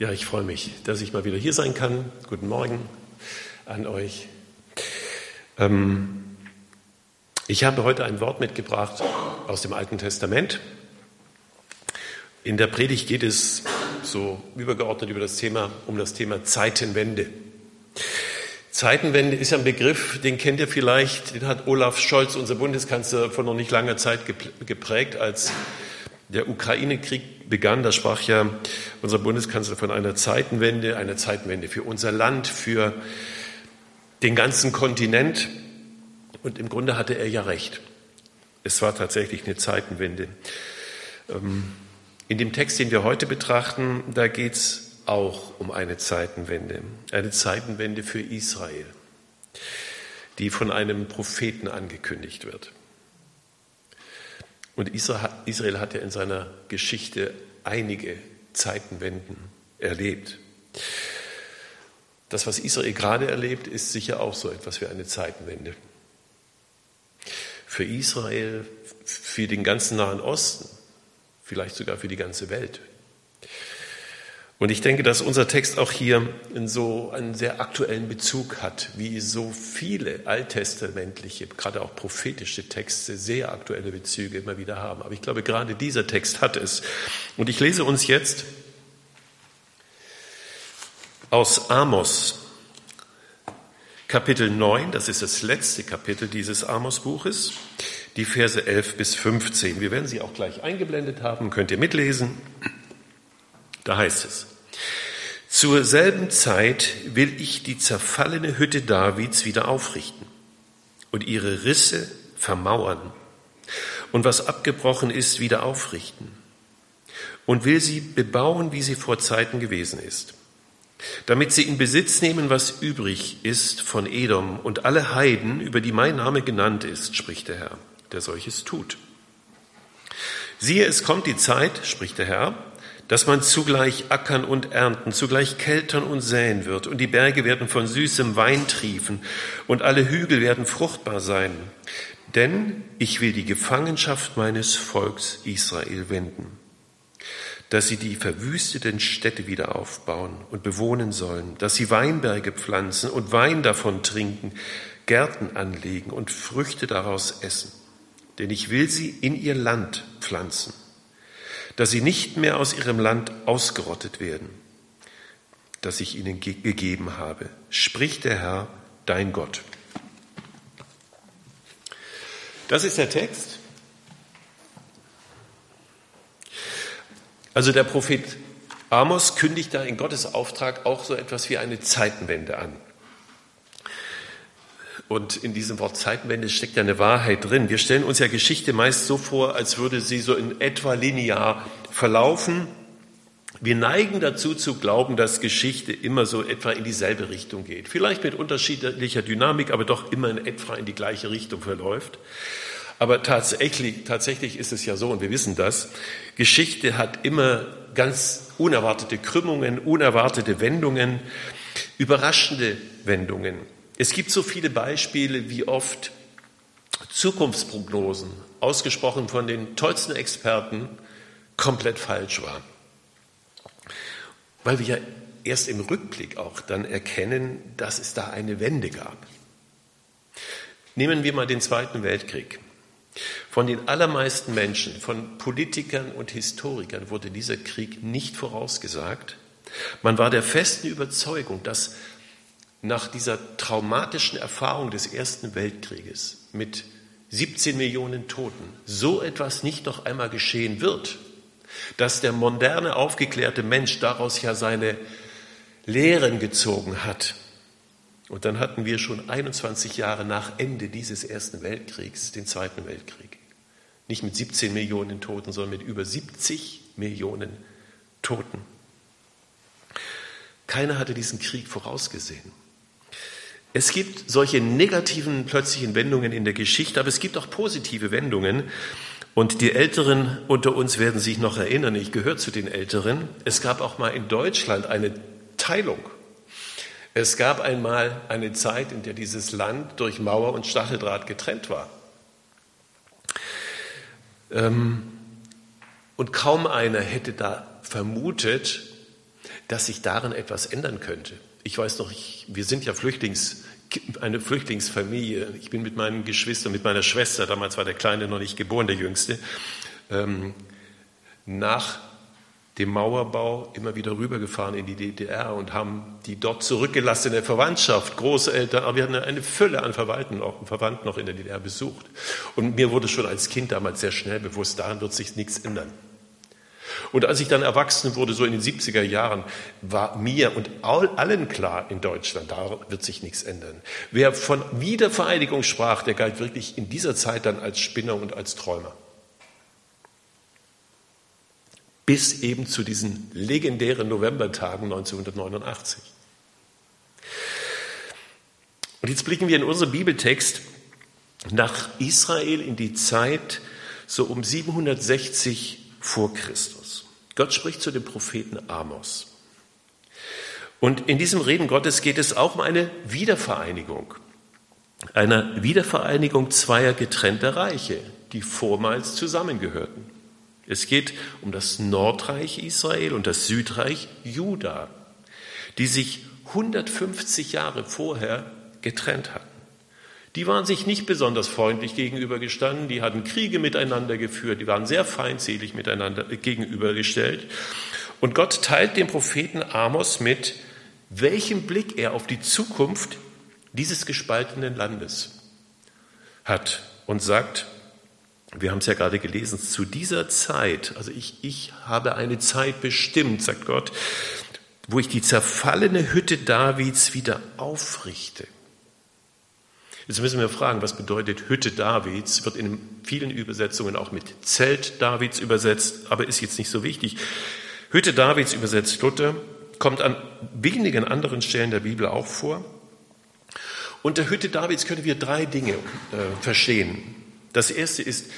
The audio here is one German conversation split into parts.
Ja, ich freue mich, dass ich mal wieder hier sein kann. Guten Morgen an euch. Ähm, ich habe heute ein Wort mitgebracht aus dem Alten Testament. In der Predigt geht es so übergeordnet über das Thema, um das Thema Zeitenwende. Zeitenwende ist ein Begriff, den kennt ihr vielleicht, den hat Olaf Scholz, unser Bundeskanzler, vor noch nicht langer Zeit geprägt, als der Ukraine-Krieg begann, da sprach ja unser Bundeskanzler von einer Zeitenwende, einer Zeitenwende für unser Land, für den ganzen Kontinent. Und im Grunde hatte er ja recht. Es war tatsächlich eine Zeitenwende. Ähm, in dem Text, den wir heute betrachten, da geht es auch um eine Zeitenwende. Eine Zeitenwende für Israel, die von einem Propheten angekündigt wird. Und Israel hat ja in seiner Geschichte einige Zeitenwenden erlebt. Das, was Israel gerade erlebt, ist sicher auch so etwas wie eine Zeitenwende. Für Israel, für den ganzen Nahen Osten, vielleicht sogar für die ganze Welt. Und ich denke, dass unser Text auch hier so einen sehr aktuellen Bezug hat, wie so viele alttestamentliche, gerade auch prophetische Texte sehr aktuelle Bezüge immer wieder haben. Aber ich glaube, gerade dieser Text hat es. Und ich lese uns jetzt aus Amos, Kapitel 9, das ist das letzte Kapitel dieses Amos-Buches, die Verse 11 bis 15. Wir werden sie auch gleich eingeblendet haben, könnt ihr mitlesen. Da heißt es, zur selben Zeit will ich die zerfallene Hütte Davids wieder aufrichten und ihre Risse vermauern und was abgebrochen ist, wieder aufrichten und will sie bebauen, wie sie vor Zeiten gewesen ist, damit sie in Besitz nehmen, was übrig ist von Edom und alle Heiden, über die mein Name genannt ist, spricht der Herr, der solches tut. Siehe, es kommt die Zeit, spricht der Herr, dass man zugleich ackern und ernten, zugleich keltern und säen wird, und die Berge werden von süßem Wein triefen, und alle Hügel werden fruchtbar sein. Denn ich will die Gefangenschaft meines Volks Israel wenden, dass sie die verwüsteten Städte wieder aufbauen und bewohnen sollen, dass sie Weinberge pflanzen und Wein davon trinken, Gärten anlegen und Früchte daraus essen. Denn ich will sie in ihr Land pflanzen dass sie nicht mehr aus ihrem Land ausgerottet werden, das ich ihnen ge gegeben habe, spricht der Herr, dein Gott. Das ist der Text. Also der Prophet Amos kündigt da in Gottes Auftrag auch so etwas wie eine Zeitenwende an. Und in diesem Wort Zeitenwende steckt ja eine Wahrheit drin. Wir stellen uns ja Geschichte meist so vor, als würde sie so in etwa linear verlaufen. Wir neigen dazu zu glauben, dass Geschichte immer so etwa in dieselbe Richtung geht. Vielleicht mit unterschiedlicher Dynamik, aber doch immer in etwa in die gleiche Richtung verläuft. Aber tatsächlich, tatsächlich ist es ja so, und wir wissen das, Geschichte hat immer ganz unerwartete Krümmungen, unerwartete Wendungen, überraschende Wendungen. Es gibt so viele Beispiele, wie oft Zukunftsprognosen, ausgesprochen von den tollsten Experten, komplett falsch waren. Weil wir ja erst im Rückblick auch dann erkennen, dass es da eine Wende gab. Nehmen wir mal den Zweiten Weltkrieg. Von den allermeisten Menschen, von Politikern und Historikern wurde dieser Krieg nicht vorausgesagt. Man war der festen Überzeugung, dass nach dieser traumatischen Erfahrung des Ersten Weltkrieges mit 17 Millionen Toten so etwas nicht noch einmal geschehen wird, dass der moderne, aufgeklärte Mensch daraus ja seine Lehren gezogen hat. Und dann hatten wir schon 21 Jahre nach Ende dieses Ersten Weltkriegs den Zweiten Weltkrieg. Nicht mit 17 Millionen Toten, sondern mit über 70 Millionen Toten. Keiner hatte diesen Krieg vorausgesehen. Es gibt solche negativen plötzlichen Wendungen in der Geschichte, aber es gibt auch positive Wendungen. Und die Älteren unter uns werden sich noch erinnern, ich gehöre zu den Älteren. Es gab auch mal in Deutschland eine Teilung. Es gab einmal eine Zeit, in der dieses Land durch Mauer und Stacheldraht getrennt war. Ähm, und kaum einer hätte da vermutet, dass sich darin etwas ändern könnte. Ich weiß noch, ich, wir sind ja Flüchtlings, eine Flüchtlingsfamilie. Ich bin mit meinen Geschwistern, mit meiner Schwester, damals war der Kleine noch nicht geboren, der Jüngste, ähm, nach dem Mauerbau immer wieder rübergefahren in die DDR und haben die dort zurückgelassene Verwandtschaft, Großeltern, aber wir hatten eine Fülle an Verwandten noch, Verwandten noch in der DDR besucht. Und mir wurde schon als Kind damals sehr schnell bewusst, daran wird sich nichts ändern. Und als ich dann erwachsen wurde, so in den 70er Jahren, war mir und allen klar in Deutschland, da wird sich nichts ändern. Wer von Wiedervereinigung sprach, der galt wirklich in dieser Zeit dann als Spinner und als Träumer bis eben zu diesen legendären Novembertagen 1989. Und jetzt blicken wir in unseren Bibeltext nach Israel in die Zeit so um 760 vor Christus. Gott spricht zu dem Propheten Amos. Und in diesem Reden Gottes geht es auch um eine Wiedervereinigung. Eine Wiedervereinigung zweier getrennter Reiche, die vormals zusammengehörten. Es geht um das Nordreich Israel und das Südreich Juda, die sich 150 Jahre vorher getrennt hatten. Die waren sich nicht besonders freundlich gegenübergestanden, die hatten Kriege miteinander geführt, die waren sehr feindselig miteinander gegenübergestellt. Und Gott teilt dem Propheten Amos mit, welchen Blick er auf die Zukunft dieses gespaltenen Landes hat und sagt, wir haben es ja gerade gelesen, zu dieser Zeit, also ich, ich habe eine Zeit bestimmt, sagt Gott, wo ich die zerfallene Hütte Davids wieder aufrichte. Jetzt müssen wir fragen, was bedeutet Hütte Davids? Wird in vielen Übersetzungen auch mit Zelt Davids übersetzt, aber ist jetzt nicht so wichtig. Hütte Davids übersetzt Luther, kommt an wenigen anderen Stellen der Bibel auch vor. Unter Hütte Davids können wir drei Dinge äh, verstehen. Das erste ist,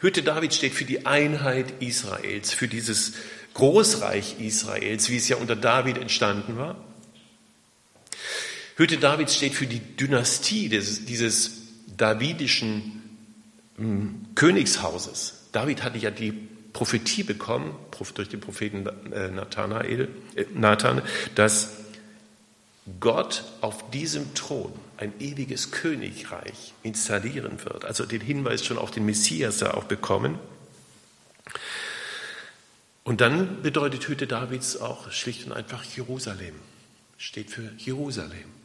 Hütte David steht für die Einheit Israels, für dieses Großreich Israels, wie es ja unter David entstanden war. Hütte David steht für die Dynastie des, dieses davidischen hm, Königshauses. David hatte ja die Prophetie bekommen, durch den Propheten äh, Nathanael, äh, Nathan, dass Gott auf diesem Thron ein ewiges Königreich installieren wird. Also den Hinweis schon auf den Messias da auch bekommen. Und dann bedeutet Hütte Davids auch schlicht und einfach Jerusalem. Steht für Jerusalem.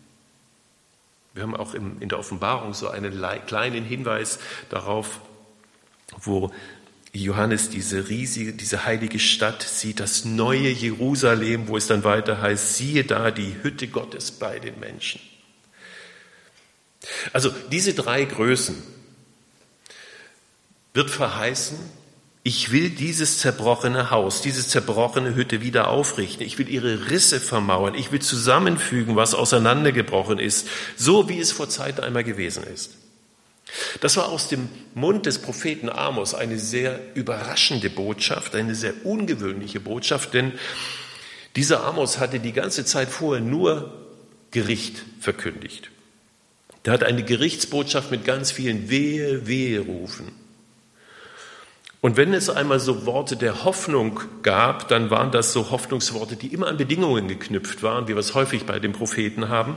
Wir haben auch in der Offenbarung so einen kleinen Hinweis darauf, wo Johannes diese riesige, diese heilige Stadt sieht, das neue Jerusalem, wo es dann weiter heißt, siehe da die Hütte Gottes bei den Menschen. Also diese drei Größen wird verheißen, ich will dieses zerbrochene Haus, diese zerbrochene Hütte wieder aufrichten. Ich will ihre Risse vermauern. Ich will zusammenfügen, was auseinandergebrochen ist, so wie es vor Zeiten einmal gewesen ist. Das war aus dem Mund des Propheten Amos eine sehr überraschende Botschaft, eine sehr ungewöhnliche Botschaft, denn dieser Amos hatte die ganze Zeit vorher nur Gericht verkündigt. Der hat eine Gerichtsbotschaft mit ganz vielen Wehe, Wehe rufen. Und wenn es einmal so Worte der Hoffnung gab, dann waren das so Hoffnungsworte, die immer an Bedingungen geknüpft waren, wie wir es häufig bei den Propheten haben.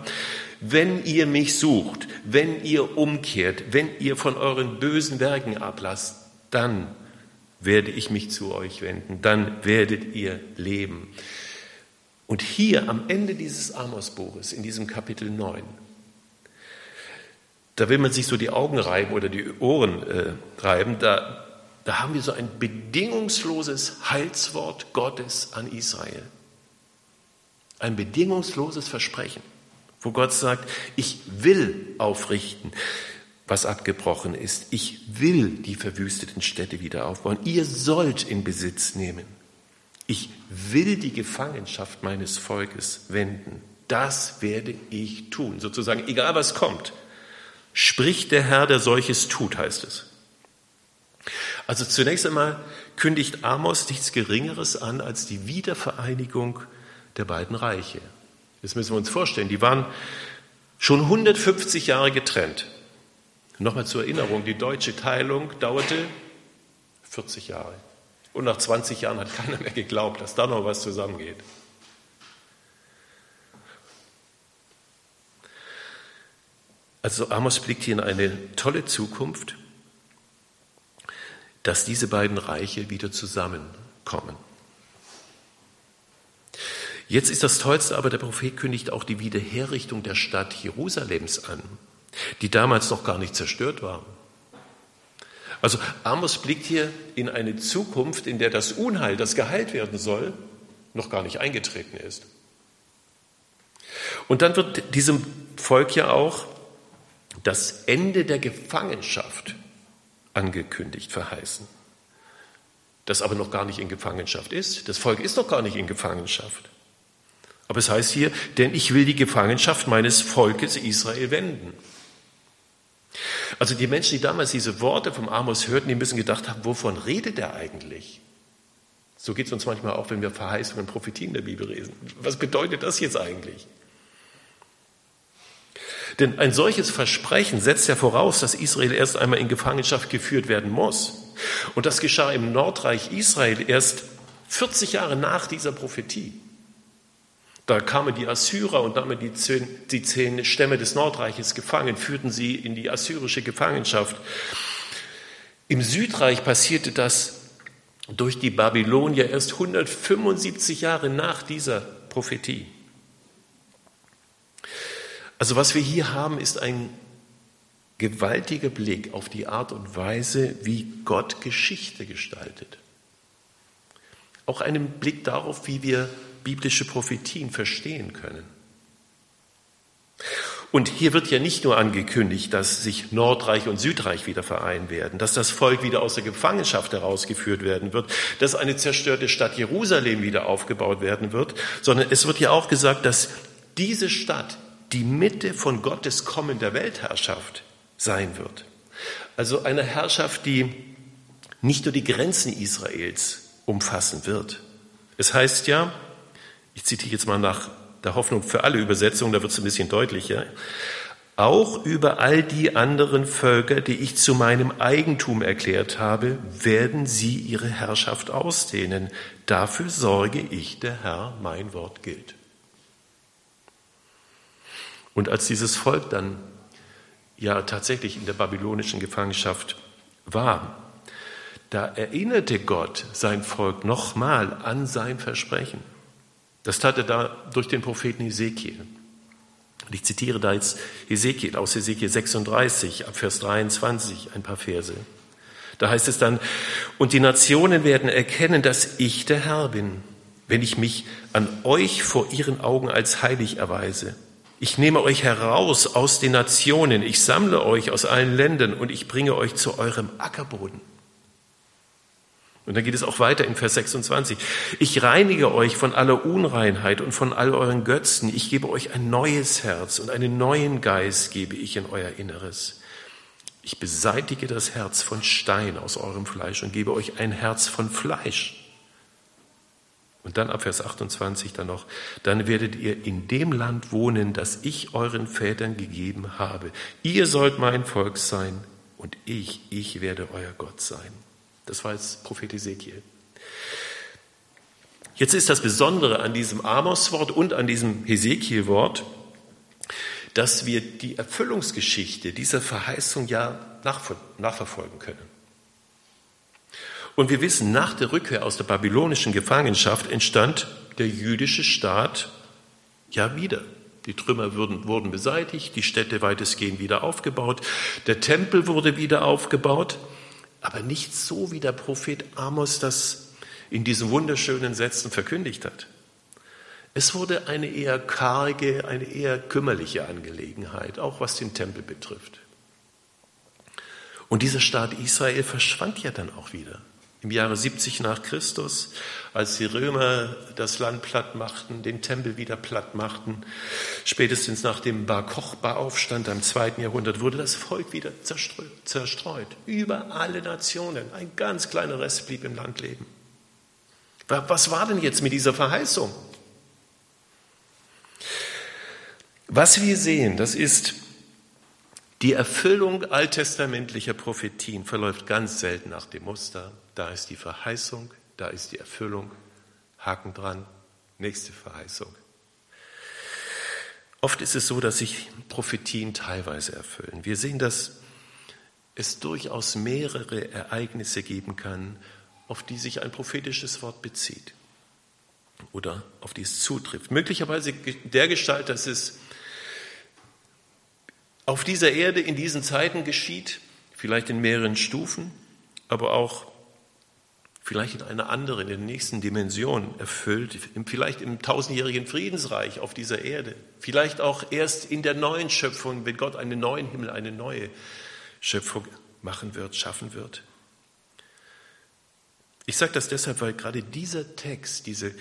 Wenn ihr mich sucht, wenn ihr umkehrt, wenn ihr von euren bösen Werken ablasst, dann werde ich mich zu euch wenden, dann werdet ihr leben. Und hier am Ende dieses Amos-Buches, in diesem Kapitel 9, da will man sich so die Augen reiben oder die Ohren äh, reiben, da da haben wir so ein bedingungsloses Heilswort Gottes an Israel. Ein bedingungsloses Versprechen, wo Gott sagt, ich will aufrichten, was abgebrochen ist. Ich will die verwüsteten Städte wieder aufbauen. Ihr sollt in Besitz nehmen. Ich will die Gefangenschaft meines Volkes wenden. Das werde ich tun. Sozusagen, egal was kommt, spricht der Herr, der solches tut, heißt es. Also zunächst einmal kündigt Amos nichts Geringeres an als die Wiedervereinigung der beiden Reiche. Das müssen wir uns vorstellen. Die waren schon 150 Jahre getrennt. Nochmal zur Erinnerung, die deutsche Teilung dauerte 40 Jahre. Und nach 20 Jahren hat keiner mehr geglaubt, dass da noch was zusammengeht. Also Amos blickt hier in eine tolle Zukunft dass diese beiden Reiche wieder zusammenkommen. Jetzt ist das Tollste aber, der Prophet kündigt auch die Wiederherrichtung der Stadt Jerusalems an, die damals noch gar nicht zerstört war. Also Amos blickt hier in eine Zukunft, in der das Unheil, das geheilt werden soll, noch gar nicht eingetreten ist. Und dann wird diesem Volk ja auch das Ende der Gefangenschaft angekündigt, verheißen. Das aber noch gar nicht in Gefangenschaft ist. Das Volk ist noch gar nicht in Gefangenschaft. Aber es heißt hier, denn ich will die Gefangenschaft meines Volkes Israel wenden. Also die Menschen, die damals diese Worte vom Amos hörten, die müssen gedacht haben, wovon redet er eigentlich? So geht es uns manchmal auch, wenn wir Verheißungen und Prophetien der Bibel lesen. Was bedeutet das jetzt eigentlich? Denn ein solches Versprechen setzt ja voraus, dass Israel erst einmal in Gefangenschaft geführt werden muss. Und das geschah im Nordreich Israel erst 40 Jahre nach dieser Prophetie. Da kamen die Assyrer und nahmen die zehn, die zehn Stämme des Nordreiches gefangen, führten sie in die assyrische Gefangenschaft. Im Südreich passierte das durch die Babylonier erst 175 Jahre nach dieser Prophetie. Also was wir hier haben, ist ein gewaltiger Blick auf die Art und Weise, wie Gott Geschichte gestaltet. Auch einen Blick darauf, wie wir biblische Prophetien verstehen können. Und hier wird ja nicht nur angekündigt, dass sich Nordreich und Südreich wieder vereinen werden, dass das Volk wieder aus der Gefangenschaft herausgeführt werden wird, dass eine zerstörte Stadt Jerusalem wieder aufgebaut werden wird, sondern es wird ja auch gesagt, dass diese Stadt die Mitte von Gottes kommender Weltherrschaft sein wird. Also eine Herrschaft, die nicht nur die Grenzen Israels umfassen wird. Es heißt ja, ich zitiere jetzt mal nach der Hoffnung für alle Übersetzungen, da wird es ein bisschen deutlicher, auch über all die anderen Völker, die ich zu meinem Eigentum erklärt habe, werden sie ihre Herrschaft ausdehnen. Dafür sorge ich, der Herr, mein Wort gilt. Und als dieses Volk dann ja tatsächlich in der babylonischen Gefangenschaft war, da erinnerte Gott sein Volk nochmal an sein Versprechen. Das tat er da durch den Propheten Ezekiel. Und ich zitiere da jetzt Ezekiel aus Ezekiel 36, ab Vers 23, ein paar Verse. Da heißt es dann, und die Nationen werden erkennen, dass ich der Herr bin, wenn ich mich an euch vor ihren Augen als heilig erweise. Ich nehme euch heraus aus den Nationen, ich sammle euch aus allen Ländern und ich bringe euch zu eurem Ackerboden. Und dann geht es auch weiter in Vers 26. Ich reinige euch von aller Unreinheit und von all euren Götzen. Ich gebe euch ein neues Herz und einen neuen Geist gebe ich in euer Inneres. Ich beseitige das Herz von Stein aus eurem Fleisch und gebe euch ein Herz von Fleisch. Und dann ab Vers 28 dann noch, dann werdet ihr in dem Land wohnen, das ich euren Vätern gegeben habe. Ihr sollt mein Volk sein und ich, ich werde euer Gott sein. Das war jetzt Prophet Ezekiel. Jetzt ist das Besondere an diesem Amos-Wort und an diesem Hesekiel-Wort, dass wir die Erfüllungsgeschichte dieser Verheißung ja nachverfolgen können. Und wir wissen, nach der Rückkehr aus der babylonischen Gefangenschaft entstand der jüdische Staat ja wieder. Die Trümmer wurden, wurden beseitigt, die Städte weitestgehend wieder aufgebaut, der Tempel wurde wieder aufgebaut aber nicht so, wie der Prophet Amos das in diesen wunderschönen Sätzen verkündigt hat. Es wurde eine eher karge, eine eher kümmerliche Angelegenheit, auch was den Tempel betrifft. Und dieser Staat Israel verschwand ja dann auch wieder im Jahre 70 nach Christus, als die Römer das Land platt machten, den Tempel wieder platt machten. Spätestens nach dem Bar Kochba-Aufstand im zweiten Jahrhundert wurde das Volk wieder zerstreut, zerstreut. Über alle Nationen. Ein ganz kleiner Rest blieb im Land leben. Was war denn jetzt mit dieser Verheißung? Was wir sehen, das ist die Erfüllung alttestamentlicher Prophetien verläuft ganz selten nach dem Muster. Da ist die Verheißung, da ist die Erfüllung. Haken dran, nächste Verheißung. Oft ist es so, dass sich Prophetien teilweise erfüllen. Wir sehen, dass es durchaus mehrere Ereignisse geben kann, auf die sich ein prophetisches Wort bezieht oder auf die es zutrifft. Möglicherweise der Gestalt, dass es auf dieser Erde in diesen Zeiten geschieht, vielleicht in mehreren Stufen, aber auch vielleicht in einer anderen, in der nächsten Dimension erfüllt, vielleicht im tausendjährigen Friedensreich auf dieser Erde, vielleicht auch erst in der neuen Schöpfung, wenn Gott einen neuen Himmel, eine neue Schöpfung machen wird, schaffen wird. Ich sage das deshalb, weil gerade dieser Text diese,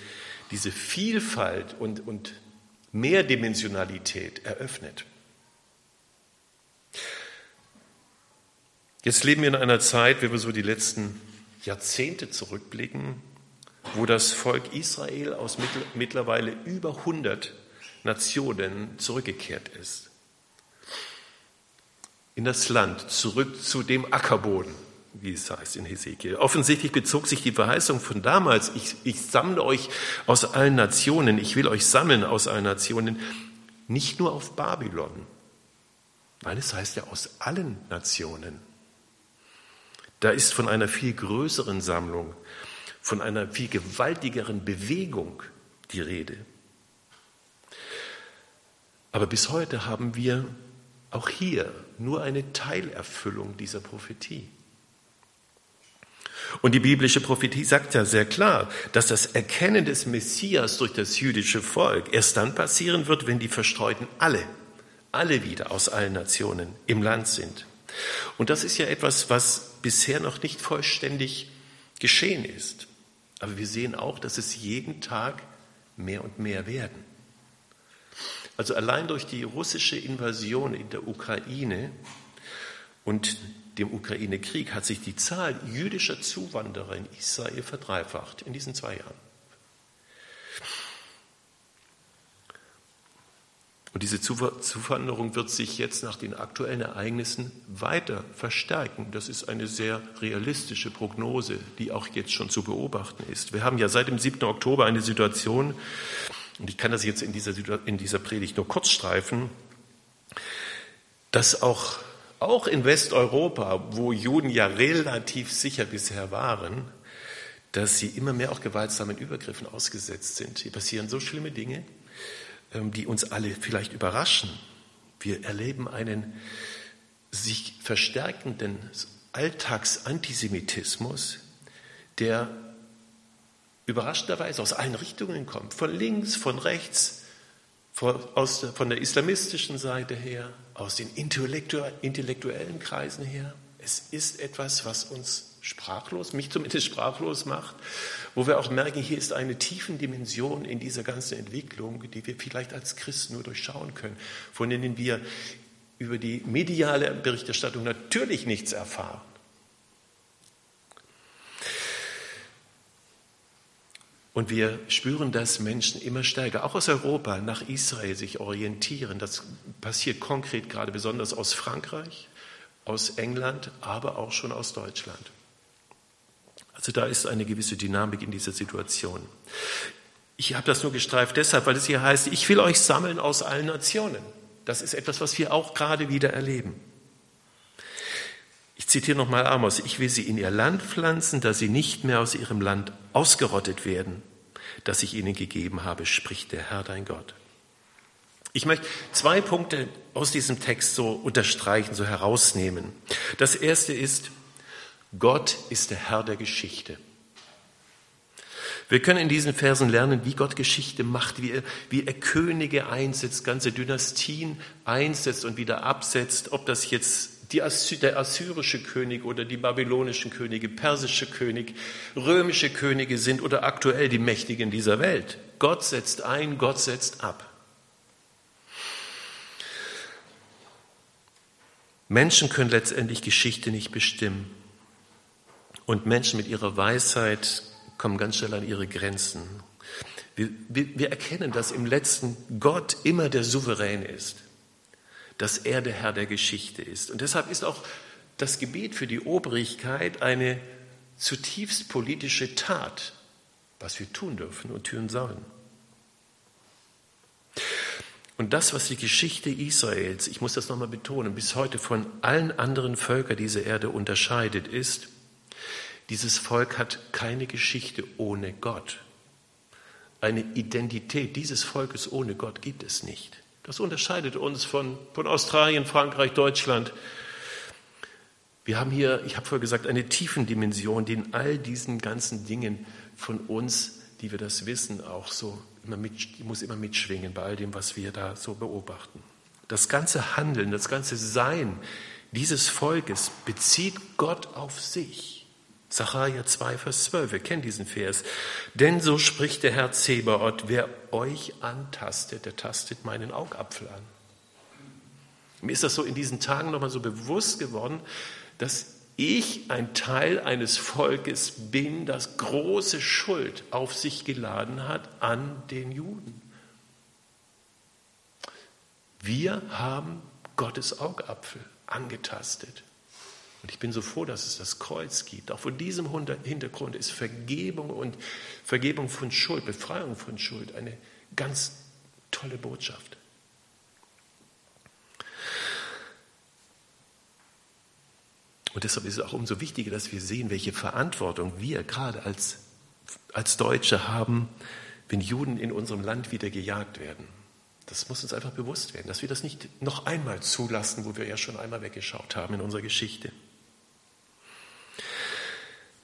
diese Vielfalt und, und Mehrdimensionalität eröffnet. Jetzt leben wir in einer Zeit, wenn wir so die letzten Jahrzehnte zurückblicken, wo das Volk Israel aus mittlerweile über 100 Nationen zurückgekehrt ist. In das Land, zurück zu dem Ackerboden, wie es heißt in Hesekiel. Offensichtlich bezog sich die Verheißung von damals, ich, ich sammle euch aus allen Nationen, ich will euch sammeln aus allen Nationen, nicht nur auf Babylon. Nein, es heißt ja aus allen Nationen. Da ist von einer viel größeren Sammlung, von einer viel gewaltigeren Bewegung die Rede. Aber bis heute haben wir auch hier nur eine Teilerfüllung dieser Prophetie. Und die biblische Prophetie sagt ja sehr klar, dass das Erkennen des Messias durch das jüdische Volk erst dann passieren wird, wenn die Verstreuten alle, alle wieder aus allen Nationen im Land sind. Und das ist ja etwas, was bisher noch nicht vollständig geschehen ist. Aber wir sehen auch, dass es jeden Tag mehr und mehr werden. Also allein durch die russische Invasion in der Ukraine und dem Ukraine-Krieg hat sich die Zahl jüdischer Zuwanderer in Israel verdreifacht in diesen zwei Jahren. Und diese Zuwanderung wird sich jetzt nach den aktuellen Ereignissen weiter verstärken. Das ist eine sehr realistische Prognose, die auch jetzt schon zu beobachten ist. Wir haben ja seit dem 7. Oktober eine Situation, und ich kann das jetzt in dieser, in dieser Predigt nur kurz streifen, dass auch, auch in Westeuropa, wo Juden ja relativ sicher bisher waren, dass sie immer mehr auch gewaltsamen Übergriffen ausgesetzt sind. Hier passieren so schlimme Dinge, die uns alle vielleicht überraschen. Wir erleben einen sich verstärkenden Alltagsantisemitismus, der überraschenderweise aus allen Richtungen kommt, von links, von rechts, von, aus, von der islamistischen Seite her, aus den intellektuellen Kreisen her. Es ist etwas, was uns sprachlos, mich zumindest sprachlos macht, wo wir auch merken, hier ist eine tiefen Dimension in dieser ganzen Entwicklung, die wir vielleicht als Christen nur durchschauen können, von denen wir über die mediale Berichterstattung natürlich nichts erfahren. Und wir spüren, dass Menschen immer stärker, auch aus Europa, nach Israel sich orientieren. Das passiert konkret gerade besonders aus Frankreich, aus England, aber auch schon aus Deutschland. Also da ist eine gewisse Dynamik in dieser Situation. Ich habe das nur gestreift deshalb, weil es hier heißt, ich will euch sammeln aus allen Nationen. Das ist etwas, was wir auch gerade wieder erleben. Ich zitiere nochmal Amos, ich will sie in ihr Land pflanzen, dass sie nicht mehr aus ihrem Land ausgerottet werden, das ich ihnen gegeben habe, spricht der Herr dein Gott. Ich möchte zwei Punkte aus diesem Text so unterstreichen, so herausnehmen. Das erste ist, Gott ist der Herr der Geschichte. Wir können in diesen Versen lernen, wie Gott Geschichte macht, wie er, wie er Könige einsetzt, ganze Dynastien einsetzt und wieder absetzt, ob das jetzt die, der assyrische König oder die babylonischen Könige, persische König, römische Könige sind oder aktuell die Mächtigen dieser Welt. Gott setzt ein, Gott setzt ab. Menschen können letztendlich Geschichte nicht bestimmen. Und Menschen mit ihrer Weisheit kommen ganz schnell an ihre Grenzen. Wir, wir, wir erkennen, dass im letzten Gott immer der Souverän ist, dass er der Herr der Geschichte ist. Und deshalb ist auch das Gebet für die Obrigkeit eine zutiefst politische Tat, was wir tun dürfen und tun sollen. Und das, was die Geschichte Israels, ich muss das nochmal betonen, bis heute von allen anderen Völkern dieser Erde unterscheidet, ist, dieses Volk hat keine Geschichte ohne Gott. Eine Identität dieses Volkes ohne Gott gibt es nicht. Das unterscheidet uns von, von Australien, Frankreich, Deutschland. Wir haben hier, ich habe vorher gesagt, eine Tiefendimension, die in all diesen ganzen Dingen von uns, die wir das wissen, auch so immer mit, muss immer mitschwingen bei all dem, was wir da so beobachten. Das ganze Handeln, das ganze Sein dieses Volkes bezieht Gott auf sich. Sacharja 2, Vers 12, wir kennen diesen Vers. Denn so spricht der Herr Zebaoth, wer euch antastet, der tastet meinen Augapfel an. Mir ist das so in diesen Tagen nochmal so bewusst geworden, dass ich ein Teil eines Volkes bin, das große Schuld auf sich geladen hat an den Juden. Wir haben Gottes Augapfel angetastet. Und ich bin so froh, dass es das Kreuz gibt. Auch vor diesem Hintergrund ist Vergebung und Vergebung von Schuld, Befreiung von Schuld eine ganz tolle Botschaft. Und deshalb ist es auch umso wichtiger, dass wir sehen, welche Verantwortung wir gerade als, als Deutsche haben, wenn Juden in unserem Land wieder gejagt werden. Das muss uns einfach bewusst werden, dass wir das nicht noch einmal zulassen, wo wir ja schon einmal weggeschaut haben in unserer Geschichte.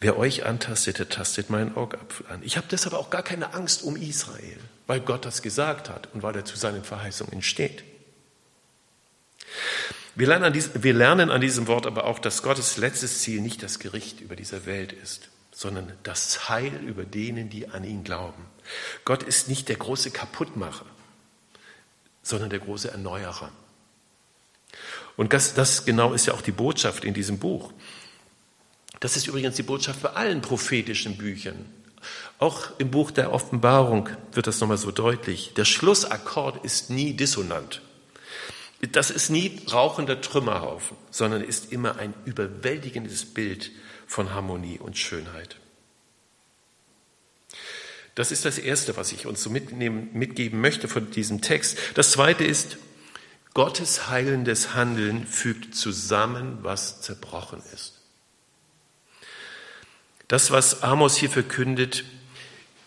Wer euch antastet, der tastet meinen Augapfel an. Ich habe deshalb auch gar keine Angst um Israel, weil Gott das gesagt hat und weil er zu seinen Verheißungen steht. Wir lernen, an diesem, wir lernen an diesem Wort aber auch, dass Gottes letztes Ziel nicht das Gericht über dieser Welt ist, sondern das Heil über denen, die an ihn glauben. Gott ist nicht der große Kaputtmacher, sondern der große Erneuerer. Und das, das genau ist ja auch die Botschaft in diesem Buch. Das ist übrigens die Botschaft bei allen prophetischen Büchern. Auch im Buch der Offenbarung wird das nochmal so deutlich. Der Schlussakkord ist nie dissonant. Das ist nie rauchender Trümmerhaufen, sondern ist immer ein überwältigendes Bild von Harmonie und Schönheit. Das ist das Erste, was ich uns so mitgeben möchte von diesem Text. Das Zweite ist, Gottes heilendes Handeln fügt zusammen, was zerbrochen ist. Das, was Amos hier verkündet,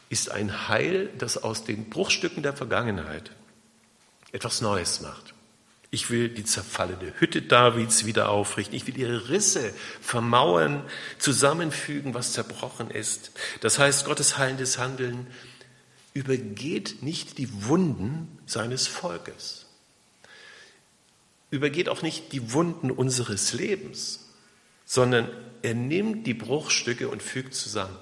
ist ein Heil, das aus den Bruchstücken der Vergangenheit etwas Neues macht. Ich will die zerfallene Hütte Davids wieder aufrichten. Ich will ihre Risse vermauern, zusammenfügen, was zerbrochen ist. Das heißt, Gottes heilendes Handeln übergeht nicht die Wunden seines Volkes, übergeht auch nicht die Wunden unseres Lebens, sondern er nimmt die Bruchstücke und fügt zusammen,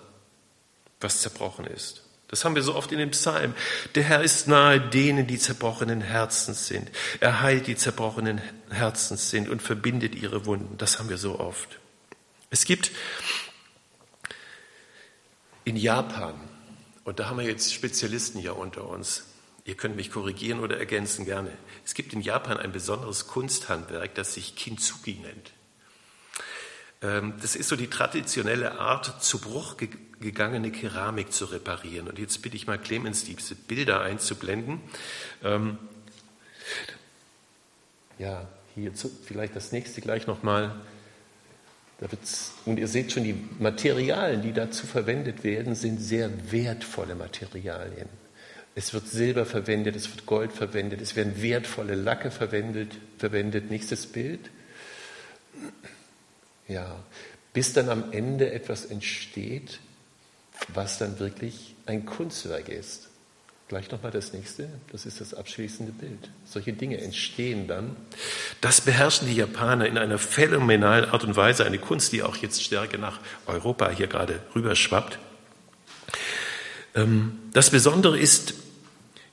was zerbrochen ist. Das haben wir so oft in dem Psalm. Der Herr ist nahe denen, die zerbrochenen Herzens sind. Er heilt die zerbrochenen Herzens sind und verbindet ihre Wunden. Das haben wir so oft. Es gibt in Japan, und da haben wir jetzt Spezialisten hier unter uns, ihr könnt mich korrigieren oder ergänzen gerne. Es gibt in Japan ein besonderes Kunsthandwerk, das sich Kintsugi nennt. Ähm, das ist so die traditionelle Art, zu Bruch gegangene Keramik zu reparieren. Und jetzt bitte ich mal Clemens, diese Bilder einzublenden. Ähm, ja, hier vielleicht das nächste gleich nochmal. Und ihr seht schon, die Materialien, die dazu verwendet werden, sind sehr wertvolle Materialien. Es wird Silber verwendet, es wird Gold verwendet, es werden wertvolle Lacke verwendet. verwendet. Nächstes Bild. Ja, bis dann am Ende etwas entsteht, was dann wirklich ein Kunstwerk ist. Gleich nochmal das nächste, das ist das abschließende Bild. Solche Dinge entstehen dann. Das beherrschen die Japaner in einer phänomenalen Art und Weise, eine Kunst, die auch jetzt stärker nach Europa hier gerade rüberschwappt. Ähm, das Besondere ist,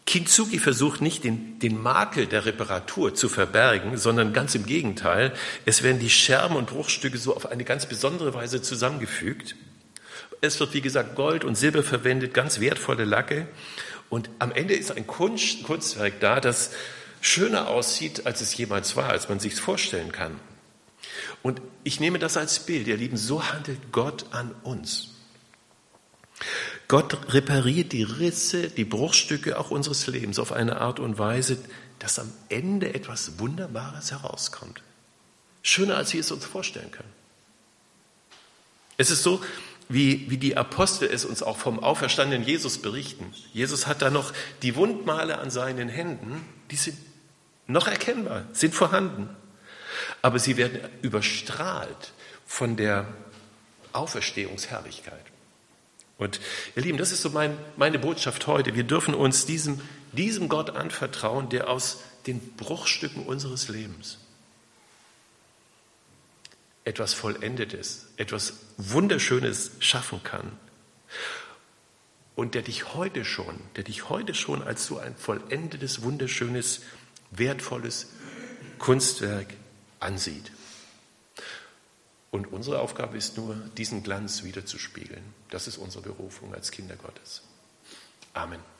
Kintsugi versucht nicht, den, den Makel der Reparatur zu verbergen, sondern ganz im Gegenteil. Es werden die Scherben und Bruchstücke so auf eine ganz besondere Weise zusammengefügt. Es wird, wie gesagt, Gold und Silber verwendet, ganz wertvolle Lacke. Und am Ende ist ein Kunst, Kunstwerk da, das schöner aussieht, als es jemals war, als man sich es vorstellen kann. Und ich nehme das als Bild, ihr Lieben, so handelt Gott an uns. Gott repariert die Risse, die Bruchstücke auch unseres Lebens auf eine Art und Weise, dass am Ende etwas Wunderbares herauskommt. Schöner, als wir es uns vorstellen können. Es ist so, wie, wie die Apostel es uns auch vom auferstandenen Jesus berichten. Jesus hat da noch die Wundmale an seinen Händen, die sind noch erkennbar, sind vorhanden. Aber sie werden überstrahlt von der Auferstehungsherrlichkeit. Und ihr Lieben, das ist so mein, meine Botschaft heute. Wir dürfen uns diesem, diesem Gott anvertrauen, der aus den Bruchstücken unseres Lebens etwas Vollendetes, etwas Wunderschönes schaffen kann. Und der dich heute schon, der dich heute schon als so ein vollendetes, wunderschönes, wertvolles Kunstwerk ansieht. Und unsere Aufgabe ist nur, diesen Glanz wiederzuspiegeln. Das ist unsere Berufung als Kinder Gottes. Amen.